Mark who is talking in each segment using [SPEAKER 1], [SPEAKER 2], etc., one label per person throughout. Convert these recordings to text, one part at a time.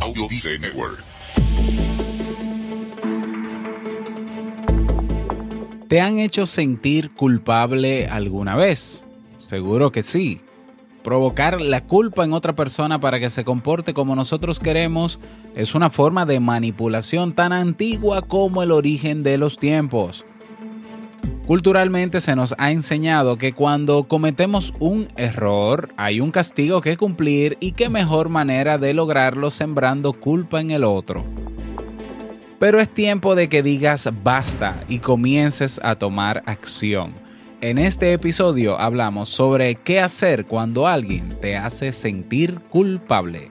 [SPEAKER 1] Audio Network.
[SPEAKER 2] ¿Te han hecho sentir culpable alguna vez? Seguro que sí. Provocar la culpa en otra persona para que se comporte como nosotros queremos es una forma de manipulación tan antigua como el origen de los tiempos. Culturalmente se nos ha enseñado que cuando cometemos un error hay un castigo que cumplir y qué mejor manera de lograrlo sembrando culpa en el otro. Pero es tiempo de que digas basta y comiences a tomar acción. En este episodio hablamos sobre qué hacer cuando alguien te hace sentir culpable.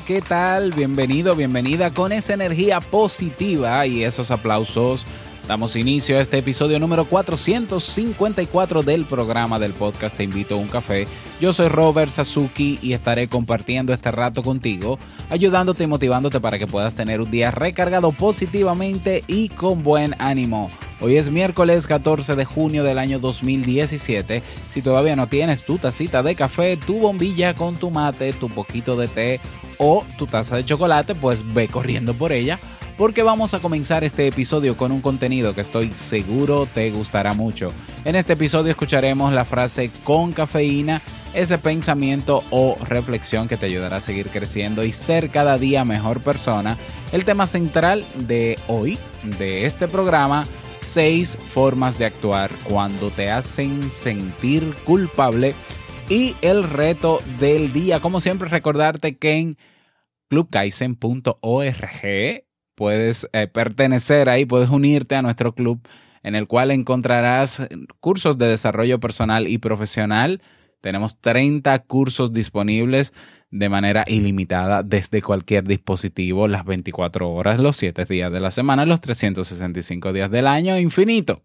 [SPEAKER 2] ¿Qué tal? Bienvenido, bienvenida con esa energía positiva y esos aplausos. Damos inicio a este episodio número 454 del programa del podcast Te invito a un café. Yo soy Robert Sasuki y estaré compartiendo este rato contigo, ayudándote y motivándote para que puedas tener un día recargado positivamente y con buen ánimo. Hoy es miércoles 14 de junio del año 2017. Si todavía no tienes tu tacita de café, tu bombilla con tu mate, tu poquito de té o tu taza de chocolate, pues ve corriendo por ella porque vamos a comenzar este episodio con un contenido que estoy seguro te gustará mucho. En este episodio escucharemos la frase con cafeína, ese pensamiento o reflexión que te ayudará a seguir creciendo y ser cada día mejor persona. El tema central de hoy, de este programa, seis formas de actuar cuando te hacen sentir culpable y el reto del día. Como siempre, recordarte que en clubkaisen.org puedes eh, pertenecer ahí, puedes unirte a nuestro club en el cual encontrarás cursos de desarrollo personal y profesional. Tenemos 30 cursos disponibles de manera ilimitada desde cualquier dispositivo, las 24 horas, los 7 días de la semana, los 365 días del año, infinito.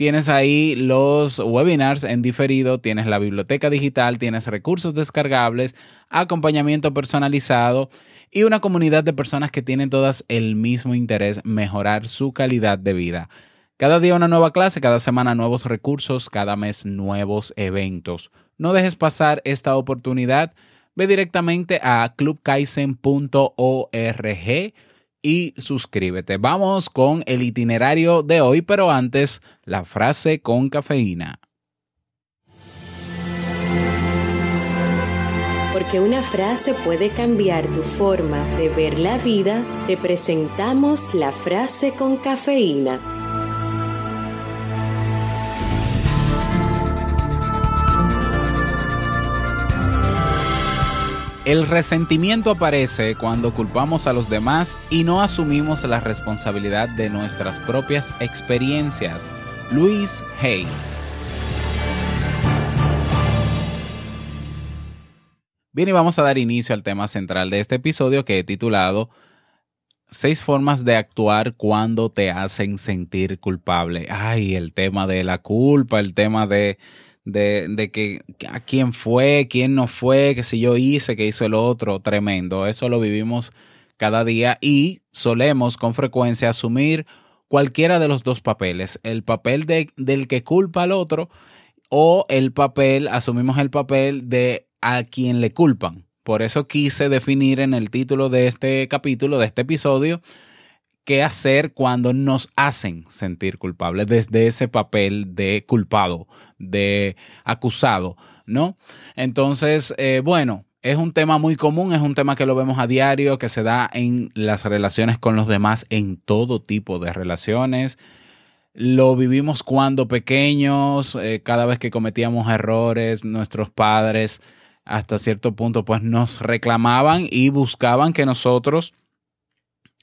[SPEAKER 2] Tienes ahí los webinars en diferido, tienes la biblioteca digital, tienes recursos descargables, acompañamiento personalizado y una comunidad de personas que tienen todas el mismo interés, mejorar su calidad de vida. Cada día una nueva clase, cada semana nuevos recursos, cada mes nuevos eventos. No dejes pasar esta oportunidad ve directamente a clubkaisen.org y suscríbete. Vamos con el itinerario de hoy, pero antes la frase con cafeína.
[SPEAKER 3] Porque una frase puede cambiar tu forma de ver la vida, te presentamos la frase con cafeína.
[SPEAKER 2] El resentimiento aparece cuando culpamos a los demás y no asumimos la responsabilidad de nuestras propias experiencias. Luis Hay. Bien, y vamos a dar inicio al tema central de este episodio que he titulado Seis formas de actuar cuando te hacen sentir culpable. Ay, el tema de la culpa, el tema de de, que a quién fue, quién no fue, que si yo hice, que hizo el otro, tremendo. Eso lo vivimos cada día y solemos con frecuencia asumir cualquiera de los dos papeles, el papel de, del que culpa al otro o el papel, asumimos el papel de a quien le culpan. Por eso quise definir en el título de este capítulo, de este episodio, qué hacer cuando nos hacen sentir culpables desde ese papel de culpado, de acusado, ¿no? Entonces, eh, bueno, es un tema muy común, es un tema que lo vemos a diario, que se da en las relaciones con los demás, en todo tipo de relaciones. lo vivimos cuando pequeños, eh, cada vez que cometíamos errores, nuestros padres hasta cierto punto pues nos reclamaban y buscaban que nosotros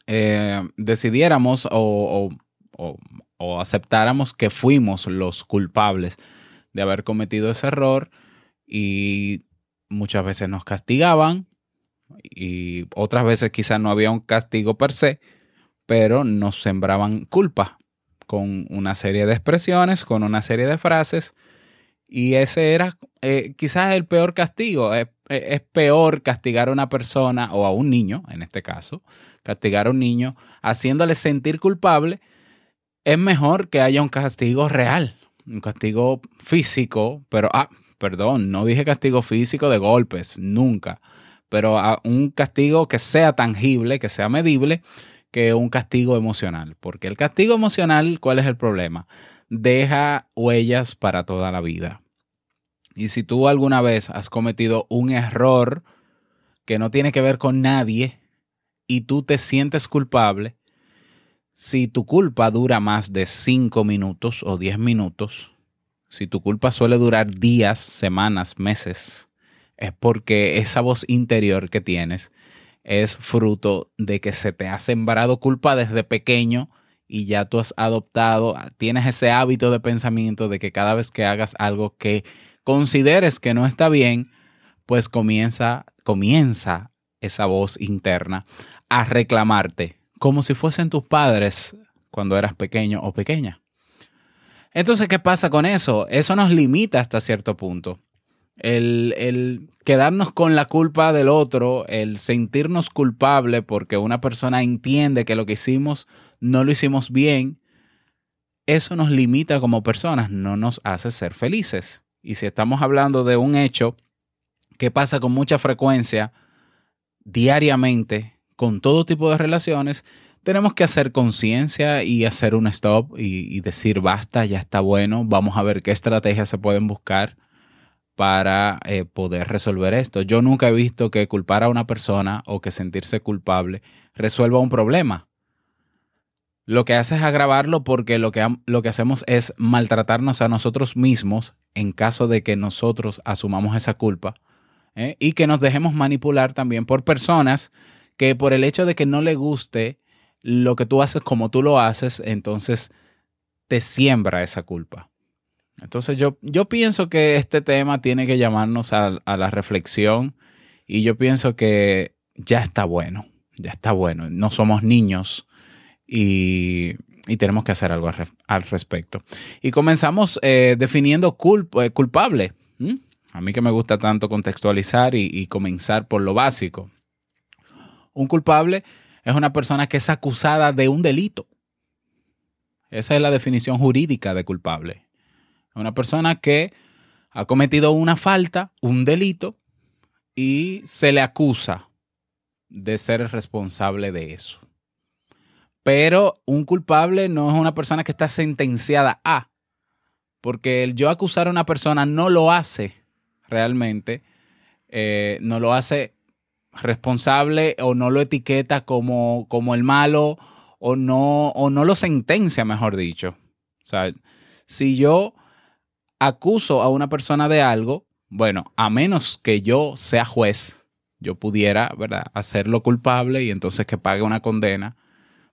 [SPEAKER 2] eh, decidiéramos o, o, aceptáramos que fuimos los culpables de haber cometido ese error y muchas veces nos castigaban y otras veces quizás no había un castigo per se, pero nos sembraban culpa con una serie de expresiones, con una serie de frases y ese era eh, quizás el peor castigo. Es, es, peor castigar a una persona o a un niño, en este caso, castigar a un niño haciéndole sentir culpable. Es mejor que haya un castigo real, un castigo físico, pero, ah, perdón, no dije castigo físico de golpes, nunca, pero un castigo que sea tangible, que sea medible, que un castigo emocional. Porque el castigo emocional, ¿cuál es el problema? Deja huellas para toda la vida. Y si tú alguna vez has cometido un error que no tiene que ver con nadie y tú te sientes culpable, si tu culpa dura más de 5 minutos o 10 minutos, si tu culpa suele durar días, semanas, meses, es porque esa voz interior que tienes es fruto de que se te ha sembrado culpa desde pequeño y ya tú has adoptado, tienes ese hábito de pensamiento de que cada vez que hagas algo que consideres que no está bien, pues comienza, comienza esa voz interna a reclamarte, como si fuesen tus padres cuando eras pequeño o pequeña. Entonces, ¿qué pasa con eso? Eso nos limita hasta cierto punto. El, el, quedarnos con la culpa del otro, el sentirnos culpable porque una persona entiende que lo que hicimos no lo hicimos bien, eso nos limita como personas, no nos hace ser felices. Y si estamos hablando de un hecho que pasa con mucha frecuencia, diariamente, con todo tipo de relaciones, tenemos que hacer conciencia y hacer un stop y, decir basta, ya está bueno, vamos a ver qué estrategias se pueden buscar para eh, poder resolver esto. Yo nunca he visto que culpar a una persona o que sentirse culpable resuelva un problema lo que hace es agravarlo porque lo que, lo que hacemos es maltratarnos a nosotros mismos en caso de que nosotros asumamos esa culpa ¿eh? y que nos dejemos manipular también por personas que por el hecho de que no le guste lo que tú haces como tú lo haces, entonces te siembra esa culpa. Entonces yo, yo pienso que este tema tiene que llamarnos a, a la reflexión y yo pienso que ya está bueno, ya está bueno. No somos niños y, tenemos que hacer algo al respecto. Y comenzamos eh, definiendo eh, culpable. A mí que me gusta tanto contextualizar y, comenzar por lo básico. Un culpable es una persona que es acusada de un delito. Esa es la definición jurídica de culpable. Una persona que ha cometido una falta, un delito, y se le acusa de ser responsable de eso. Pero un culpable no es una persona que está sentenciada a, porque el yo acusar a una persona no lo hace realmente, eh, no lo hace responsable o no lo etiqueta como, como el malo o no, o no lo sentencia, mejor dicho. O sea, si yo acuso a una persona de algo, bueno, a menos que yo sea juez, yo pudiera, ¿verdad?, hacerlo culpable y entonces que pague una condena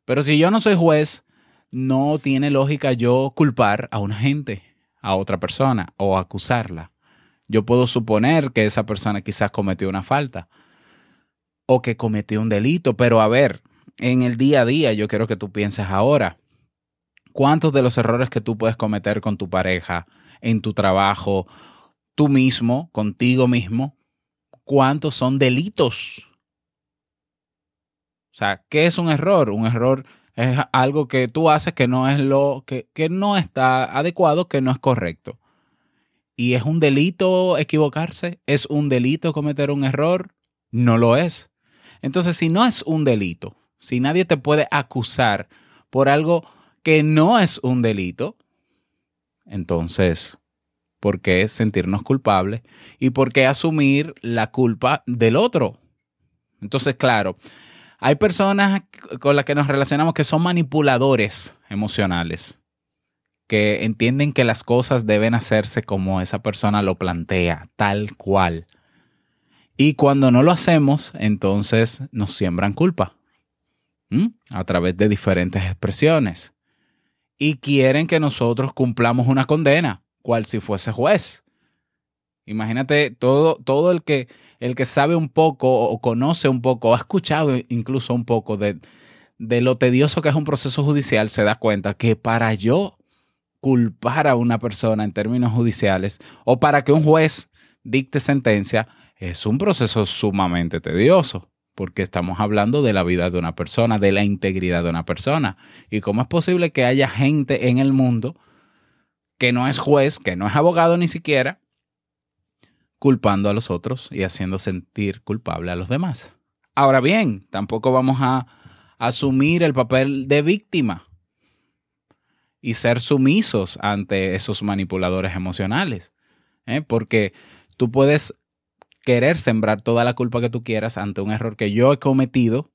[SPEAKER 2] pero si yo no soy juez, no tiene lógica yo culpar a una gente, a otra persona o acusarla. Yo puedo suponer que esa persona quizás cometió una falta o que cometió un delito, pero a ver, en el día a día yo quiero que tú pienses ahora, ¿cuántos de los errores que tú puedes cometer con tu pareja, en tu trabajo, tú mismo, contigo mismo, cuántos son delitos? O sea, ¿qué es un error? Un error es algo que tú haces que no es lo que, que no está adecuado, que no es correcto. ¿Y es un delito equivocarse? ¿Es un delito cometer un error? No lo es. Entonces, si no es un delito, si nadie te puede acusar por algo que no es un delito, entonces, ¿por qué sentirnos culpables? ¿Y por qué asumir la culpa del otro? Entonces, claro, hay personas con las que nos relacionamos que son manipuladores emocionales. que entienden que las cosas deben hacerse como esa persona lo plantea, tal cual. Y cuando no lo hacemos, entonces nos siembran culpa a través de diferentes expresiones. Y quieren que nosotros cumplamos una condena, cual si fuese juez. Imagínate todo, todo el, que, el que sabe un poco o conoce un poco o ha escuchado incluso un poco de, de lo tedioso que es un proceso judicial, se da cuenta que para yo culpar a una persona en términos judiciales o para que un juez dicte sentencia, es un proceso sumamente tedioso, porque estamos hablando de la vida de una persona, de la integridad de una persona. ¿Y cómo es posible que haya gente en el mundo que no es juez, que no es abogado ni siquiera, culpando a los otros y haciendo sentir culpable a los demás? Ahora bien, tampoco vamos a asumir el papel de víctima y ser sumisos ante esos manipuladores emocionales. ¿eh? Porque tú puedes querer sembrar toda la culpa que tú quieras ante un error que yo he cometido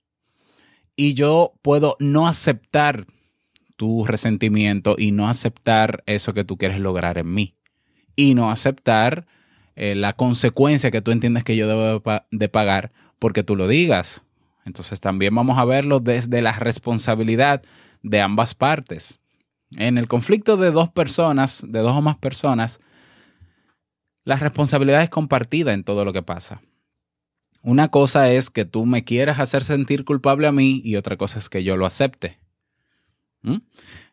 [SPEAKER 2] y yo puedo no aceptar tu resentimiento y no aceptar eso que tú quieres lograr en mí y no aceptar eh, la consecuencia que tú entiendes que yo debo de pagar porque tú lo digas. Entonces también vamos a verlo desde la responsabilidad de ambas partes. En el conflicto de dos personas, de dos o más personas, la responsabilidad es compartida en todo lo que pasa. Una cosa es que tú me quieras hacer sentir culpable a mí y otra cosa es que yo lo acepte. ¿Mm?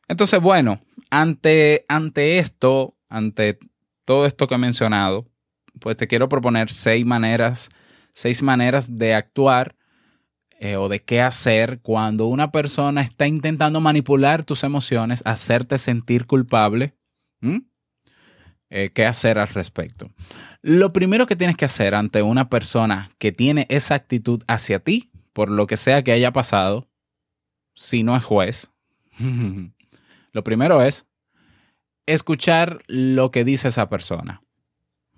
[SPEAKER 2] Entonces, bueno, ante, ante esto, ante todo esto que he mencionado, pues te quiero proponer seis maneras, seis maneras de actuar eh, o de qué hacer cuando una persona está intentando manipular tus emociones, hacerte sentir culpable. Eh, ¿Qué hacer al respecto? Lo primero que tienes que hacer ante una persona que tiene esa actitud hacia ti, por lo que sea que haya pasado, si no es juez, lo primero es escuchar lo que dice esa persona.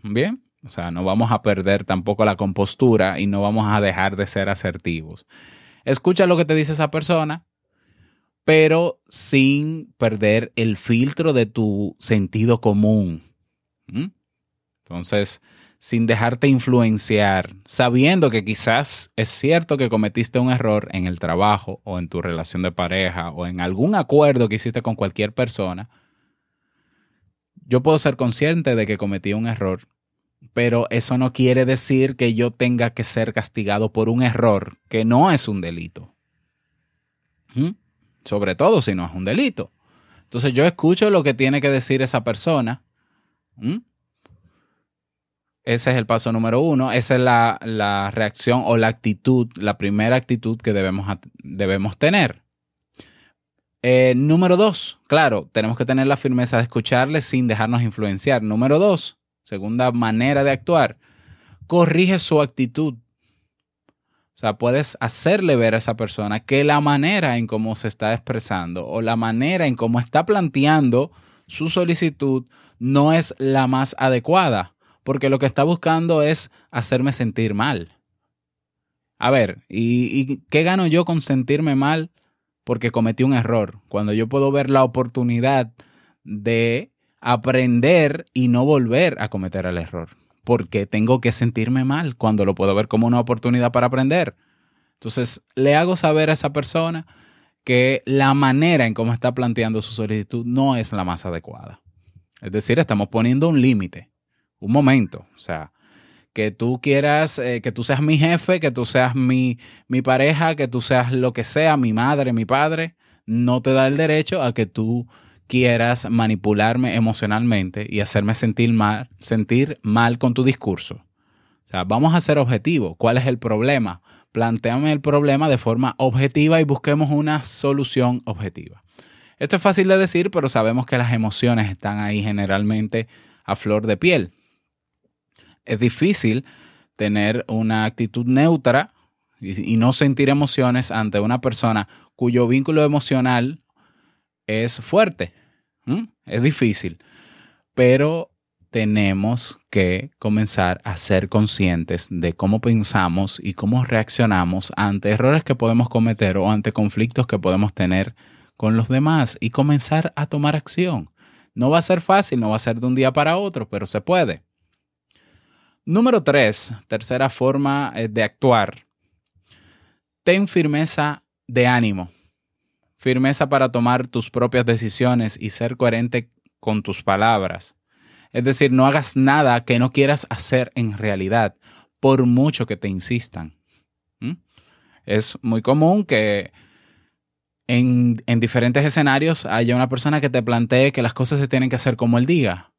[SPEAKER 2] Bien, o sea, no vamos a perder tampoco la compostura y no vamos a dejar de ser asertivos. Escucha lo que te dice esa persona, pero sin perder el filtro de tu sentido común. ¿Mm? Entonces, sin dejarte influenciar, sabiendo que quizás es cierto que cometiste un error en el trabajo o en tu relación de pareja o en algún acuerdo que hiciste con cualquier persona, yo puedo ser consciente de que cometí un error pero eso no quiere decir que yo tenga que ser castigado por un error que no es un delito. ¿Mm? Sobre todo si no es un delito. Entonces yo escucho lo que tiene que decir esa persona. ¿Mm? Ese es el paso número uno. Esa es la, reacción o la actitud, la primera actitud que debemos, debemos tener. Eh, número dos, claro, tenemos que tener la firmeza de escucharle sin dejarnos influenciar. Número dos, segunda manera de actuar, corrige su actitud. O sea, puedes hacerle ver a esa persona que la manera en cómo se está expresando o la manera en cómo está planteando su solicitud no es la más adecuada, porque lo que está buscando es hacerme sentir mal. A ver, ¿y, ¿y, qué gano yo con sentirme mal porque cometí un error? Cuando yo puedo ver la oportunidad de aprender y no volver a cometer el error. Porque tengo que sentirme mal cuando lo puedo ver como una oportunidad para aprender. Entonces, le hago saber a esa persona que la manera en cómo está planteando su solicitud no es la más adecuada. Es decir, estamos poniendo un límite, un momento. O sea, que tú quieras, eh, que tú seas mi jefe, que tú seas mi, mi pareja, que tú seas lo que sea, mi madre, mi padre, no te da el derecho a que tú quieras manipularme emocionalmente y hacerme sentir mal, sentir mal con tu discurso. O sea, vamos a ser objetivos. ¿Cuál es el problema? Planteame el problema de forma objetiva y busquemos una solución objetiva. Esto es fácil de decir, pero sabemos que las emociones están ahí generalmente a flor de piel. Es difícil tener una actitud neutra y, no sentir emociones ante una persona cuyo vínculo emocional es fuerte, es difícil, pero tenemos que comenzar a ser conscientes de cómo pensamos y cómo reaccionamos ante errores que podemos cometer o ante conflictos que podemos tener con los demás y comenzar a tomar acción. No va a ser fácil, no va a ser de un día para otro, pero se puede. Número tres, tercera forma eh, de actuar. Ten firmeza de ánimo. Firmeza para tomar tus propias decisiones y ser coherente con tus palabras. Es decir, no hagas nada que no quieras hacer en realidad, por mucho que te insistan. ¿Mm? Es muy común que en, diferentes escenarios haya una persona que te plantee que las cosas se tienen que hacer como él diga,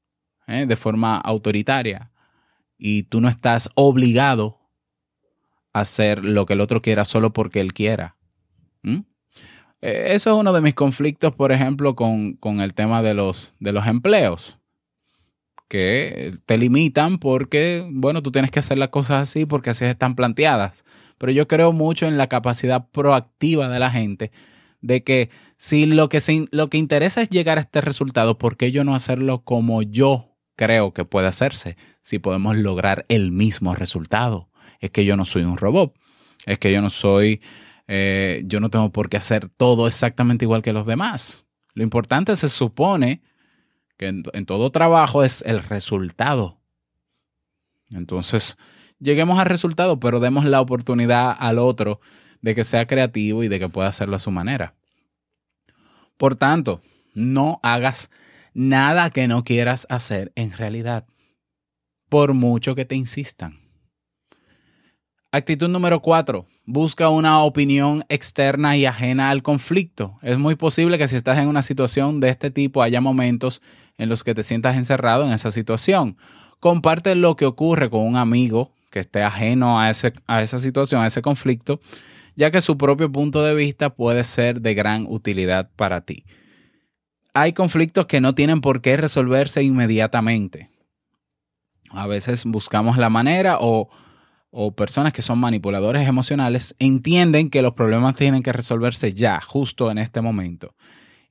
[SPEAKER 2] ¿eh? de forma autoritaria, y tú no estás obligado a hacer lo que el otro quiera solo porque él quiera. ¿Mm? Eh, eso es uno de mis conflictos, por ejemplo, con, con el tema de los, de los empleos que te limitan porque, bueno, tú tienes que hacer las cosas así porque así están planteadas. Pero yo creo mucho en la capacidad proactiva de la gente de que si lo que, lo que interesa es llegar a este resultado, ¿por qué yo no hacerlo como yo creo que puede hacerse? Si podemos lograr el mismo resultado. Es que yo no soy un robot. Es que yo no soy, eh, yo no tengo por qué hacer todo exactamente igual que los demás. Lo importante se supone que en, todo trabajo es el resultado. Entonces, lleguemos al resultado, pero demos la oportunidad al otro de que sea creativo y de que pueda hacerlo a su manera. Por tanto, no hagas nada que no quieras hacer en realidad, por mucho que te insistan. Actitud número cuatro, busca una opinión externa y ajena al conflicto. Es muy posible que si estás en una situación de este tipo haya momentos en los que te sientas encerrado en esa situación. Comparte lo que ocurre con un amigo que esté ajeno a, ese, a esa situación, a ese conflicto, ya que su propio punto de vista puede ser de gran utilidad para ti. Hay conflictos que no tienen por qué resolverse inmediatamente. A veces buscamos la manera o, o personas que son manipuladores emocionales entienden que los problemas tienen que resolverse ya, justo en este momento.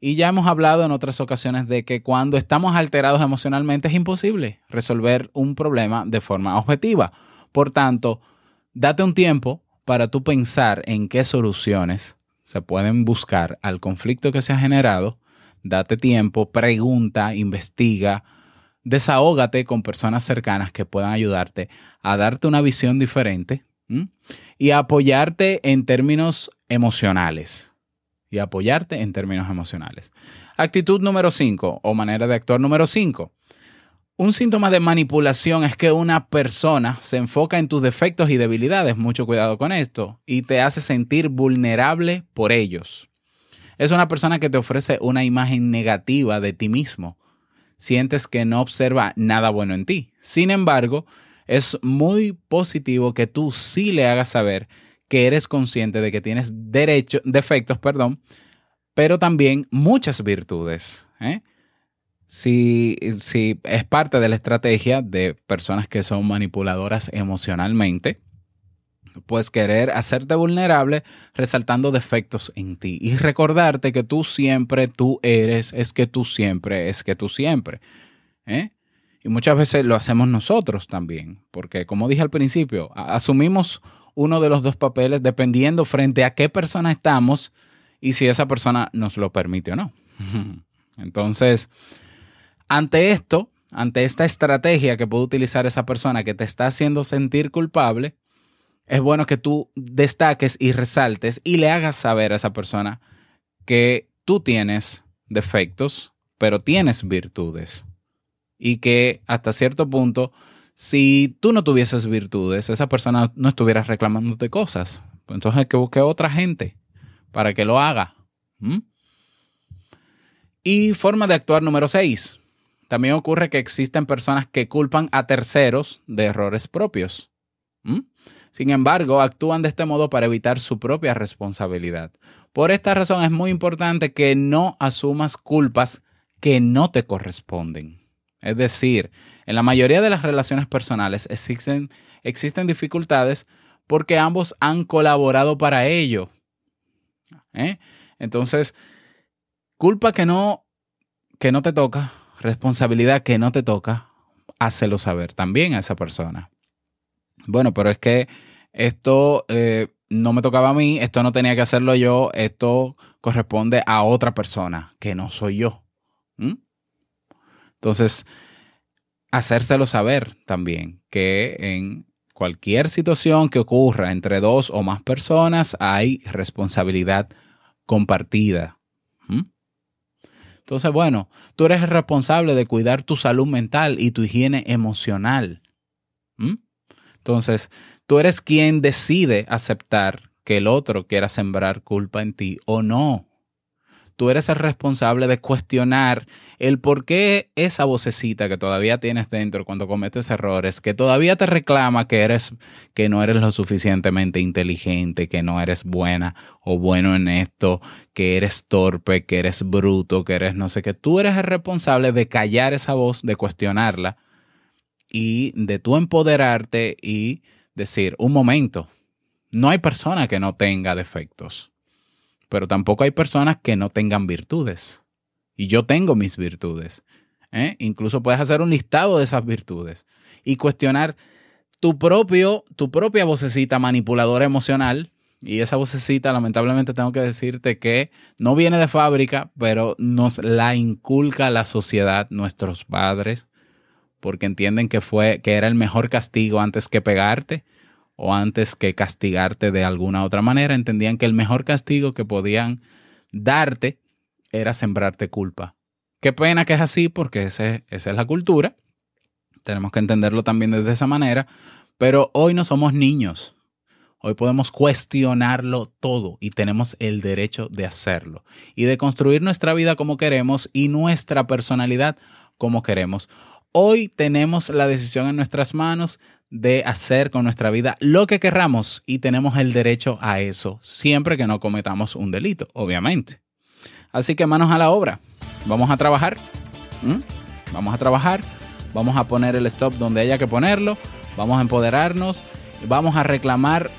[SPEAKER 2] Y ya hemos hablado en otras ocasiones de que cuando estamos alterados emocionalmente es imposible resolver un problema de forma objetiva. Por tanto, date un tiempo para tú pensar en qué soluciones se pueden buscar al conflicto que se ha generado. Date tiempo, pregunta, investiga, desahógate con personas cercanas que puedan ayudarte a darte una visión diferente y a apoyarte en términos emocionales y apoyarte en términos emocionales. Actitud número 5 o manera de actuar número 5. Un síntoma de manipulación es que una persona se enfoca en tus defectos y debilidades, mucho cuidado con esto, y te hace sentir vulnerable por ellos. Es una persona que te ofrece una imagen negativa de ti mismo. Sientes que no observa nada bueno en ti. Sin embargo, es muy positivo que tú sí le hagas saber que eres consciente de que tienes derecho, defectos, perdón, pero también muchas virtudes. ¿eh? Si, si es parte de la estrategia de personas que son manipuladoras emocionalmente, pues querer hacerte vulnerable resaltando defectos en ti y recordarte que tú siempre, tú eres, es que tú siempre, es que tú siempre. ¿eh? Y muchas veces lo hacemos nosotros también, porque como dije al principio, asumimos uno de los dos papeles dependiendo frente a qué persona estamos y si esa persona nos lo permite o no. Entonces, ante esto, ante esta estrategia que puede utilizar esa persona que te está haciendo sentir culpable, es bueno que tú destaques y resaltes y le hagas saber a esa persona que tú tienes defectos, pero tienes virtudes. Y que hasta cierto punto si tú no tuvieses virtudes, esa persona no estuviera reclamándote cosas. Entonces hay que buscar otra gente para que lo haga. Y forma de actuar número 6. También ocurre que existen personas que culpan a terceros de errores propios. Sin embargo, actúan de este modo para evitar su propia responsabilidad. Por esta razón es muy importante que no asumas culpas que no te corresponden. Es decir, en la mayoría de las relaciones personales existen, existen dificultades porque ambos han colaborado para ello. ¿eh? Entonces, culpa que no, que no te toca, responsabilidad que no te toca, hácelo saber también a esa persona. Bueno, pero es que esto eh, no me tocaba a mí, esto no tenía que hacerlo yo, esto corresponde a otra persona que no soy yo. Entonces, hacérselo saber también que en cualquier situación que ocurra entre dos o más personas hay responsabilidad compartida. Entonces, bueno, tú eres el responsable de cuidar tu salud mental y tu higiene emocional. Entonces, tú eres quien decide aceptar que el otro quiera sembrar culpa en ti o no. Tú eres el responsable de cuestionar el por qué esa vocecita que todavía tienes dentro cuando cometes errores, que todavía te reclama que eres que no eres lo suficientemente inteligente, que no eres buena o bueno en esto, que eres torpe, que eres bruto, que eres no sé qué, tú eres el responsable de callar esa voz, de cuestionarla y de tú empoderarte y decir, un momento, no hay persona que no tenga defectos pero tampoco hay personas que no tengan virtudes. Y yo tengo mis virtudes. ¿eh? Incluso puedes hacer un listado de esas virtudes y cuestionar tu, propio, tu propia vocecita manipuladora emocional. Y esa vocecita, lamentablemente, tengo que decirte que no viene de fábrica, pero nos la inculca la sociedad, nuestros padres, porque entienden que fue que era el mejor castigo antes que pegarte o antes que castigarte de alguna otra manera, entendían que el mejor castigo que podían darte era sembrarte culpa. Qué pena que es así porque esa es la cultura. Tenemos que entenderlo también desde esa manera, pero hoy no somos niños. Hoy podemos cuestionarlo todo y tenemos el derecho de hacerlo y de construir nuestra vida como queremos y nuestra personalidad como queremos. Hoy tenemos la decisión en nuestras manos de hacer con nuestra vida lo que querramos y tenemos el derecho a eso, siempre que no cometamos un delito, obviamente. Así que manos a la obra. Vamos a trabajar. Vamos a trabajar. Vamos a poner el stop donde haya que ponerlo. Vamos a empoderarnos. Vamos a reclamar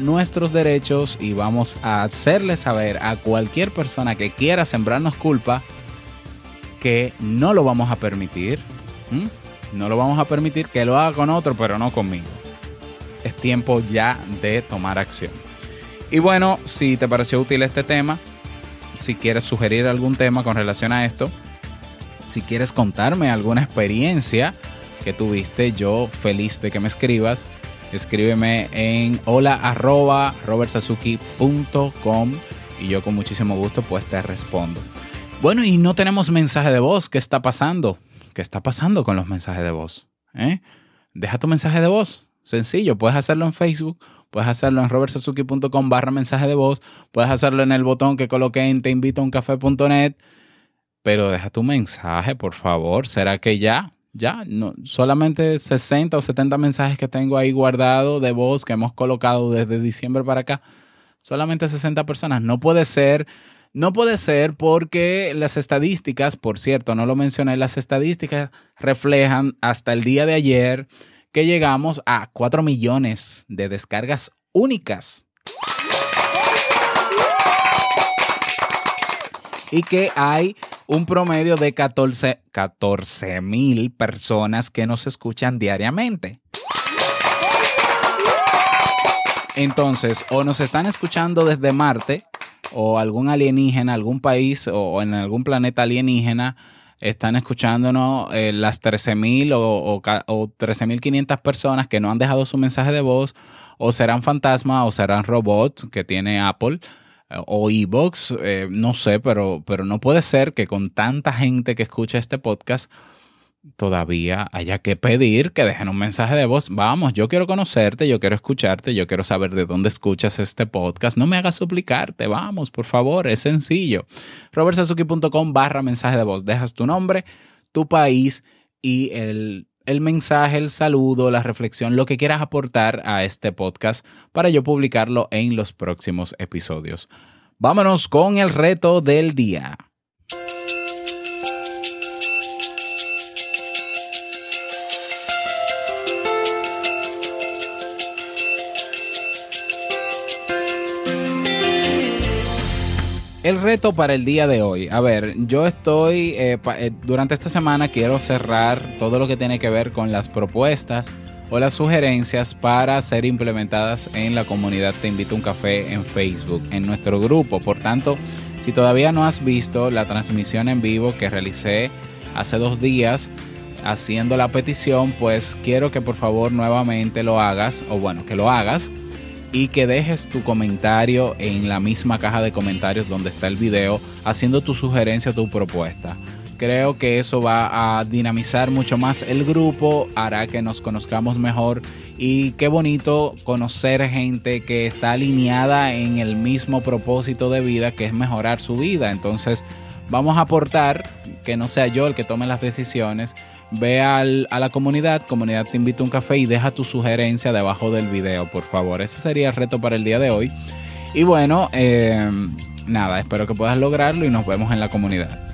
[SPEAKER 2] nuestros derechos y vamos a hacerle saber a cualquier persona que quiera sembrarnos culpa que no lo vamos a permitir. No lo vamos a permitir que lo haga con otro, pero no conmigo. Es tiempo ya de tomar acción. Y bueno, si te pareció útil este tema, si quieres sugerir algún tema con relación a esto, si quieres contarme alguna experiencia que tuviste, yo feliz de que me escribas. Escríbeme en hola arroba y yo con muchísimo gusto pues te respondo. Bueno, y no tenemos mensaje de voz. ¿Qué está pasando? ¿Qué está pasando con los mensajes de voz? ¿Eh? Deja tu mensaje de voz. Sencillo, puedes hacerlo en Facebook, puedes hacerlo en robertsazuki.com barra mensaje de voz, puedes hacerlo en el botón que coloqué en teinvitouncafe.net, pero deja tu mensaje, por favor. ¿Será que ya? Ya, no, solamente 60 o 70 mensajes que tengo ahí guardados de voz que hemos colocado desde diciembre para acá. Solamente 60 personas. No puede ser no puede ser porque las estadísticas, por cierto, no lo mencioné, las estadísticas reflejan hasta el día de ayer que llegamos a 4 millones de descargas únicas. Y que hay un promedio de 14 mil personas que nos escuchan diariamente. Entonces, o nos están escuchando desde Marte, o algún alienígena, algún país o, en algún planeta alienígena están escuchándonos eh, las 13.000 o, o, o 13.500 personas que no han dejado su mensaje de voz, o serán fantasmas o serán robots que tiene Apple eh, o Evox, eh, no sé, pero, pero no puede ser que con tanta gente que escucha este podcast todavía haya que pedir que dejen un mensaje de voz. Vamos, yo quiero conocerte, yo quiero escucharte, yo quiero saber de dónde escuchas este podcast. No me hagas suplicarte, vamos, por favor, es sencillo. robertsazuki.com barra mensaje de voz. Dejas tu nombre, tu país y el, el mensaje, el saludo, la reflexión, lo que quieras aportar a este podcast para yo publicarlo en los próximos episodios. Vámonos con el reto del día. El reto para el día de hoy. A ver, yo estoy, eh, eh, durante esta semana quiero cerrar todo lo que tiene que ver con las propuestas o las sugerencias para ser implementadas en la comunidad Te invito a un café en Facebook, en nuestro grupo. Por tanto, Si todavía no has visto la transmisión en vivo que realicé hace dos días haciendo la petición, pues quiero que por favor nuevamente lo hagas, o bueno, que lo hagas y que dejes tu comentario en la misma caja de comentarios donde está el video, haciendo tu sugerencia o tu propuesta. Creo que eso va a dinamizar mucho más el grupo, hará que nos conozcamos mejor y qué bonito conocer gente que está alineada en el mismo propósito de vida que es mejorar su vida. Entonces vamos a aportar, que no sea yo el que tome las decisiones, ve a la comunidad, comunidad te invito a un café y deja tu sugerencia debajo del video, por favor. Ese sería el reto para el día de hoy. Y bueno, eh, nada, espero que puedas lograrlo y nos vemos en la comunidad.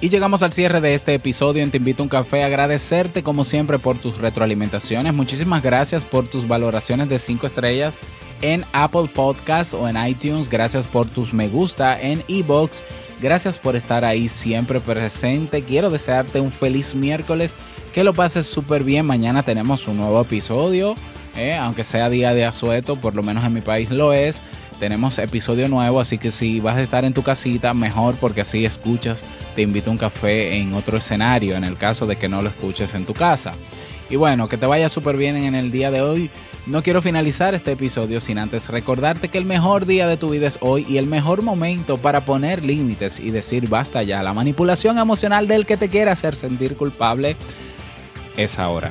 [SPEAKER 2] Y llegamos al cierre de este episodio en Te Invito a un Café. Agradecerte como siempre por tus retroalimentaciones. Muchísimas gracias por tus valoraciones de 5 estrellas en Apple Podcasts o en iTunes. Gracias por tus me gusta en eBooks. Gracias por estar ahí siempre presente. Quiero desearte un feliz miércoles. Que lo pases súper bien. Mañana tenemos un nuevo episodio. Eh, aunque sea día de asueto, por lo menos en mi país lo es tenemos episodio nuevo, así que si vas a estar en tu casita, mejor porque así escuchas, te invito a un café en otro escenario, en el caso de que no lo escuches en tu casa. Y bueno, que te vaya súper bien en el día de hoy. No quiero finalizar este episodio sin antes recordarte que el mejor día de tu vida es hoy y el mejor momento para poner límites y decir basta ya. La manipulación emocional del que te quiera hacer sentir culpable es ahora.